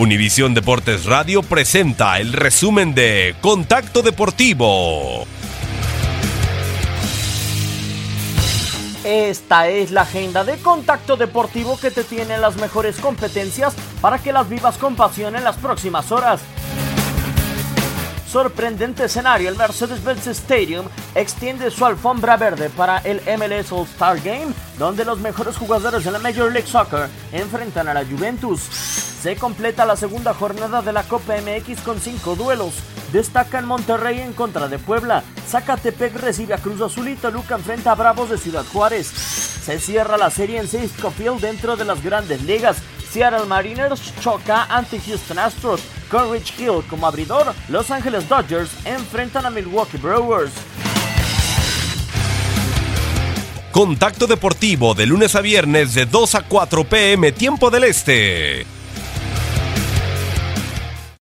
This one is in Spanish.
Univisión Deportes Radio presenta el resumen de Contacto Deportivo. Esta es la agenda de Contacto Deportivo que te tiene las mejores competencias para que las vivas con pasión en las próximas horas. Sorprendente escenario, el Mercedes-Benz Stadium extiende su alfombra verde para el MLS All-Star Game, donde los mejores jugadores de la Major League Soccer enfrentan a la Juventus. Se completa la segunda jornada de la Copa MX con cinco duelos. Destaca en Monterrey en contra de Puebla. Zacatepec recibe a Cruz Azul y Toluca enfrenta a Bravos de Ciudad Juárez. Se cierra la serie en Cisco Field dentro de las grandes ligas. Seattle Mariners choca ante Houston Astros. Rich Hill como abridor, Los Angeles Dodgers enfrentan a Milwaukee Brewers. Contacto Deportivo de lunes a viernes de 2 a 4 pm tiempo del Este